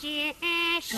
只是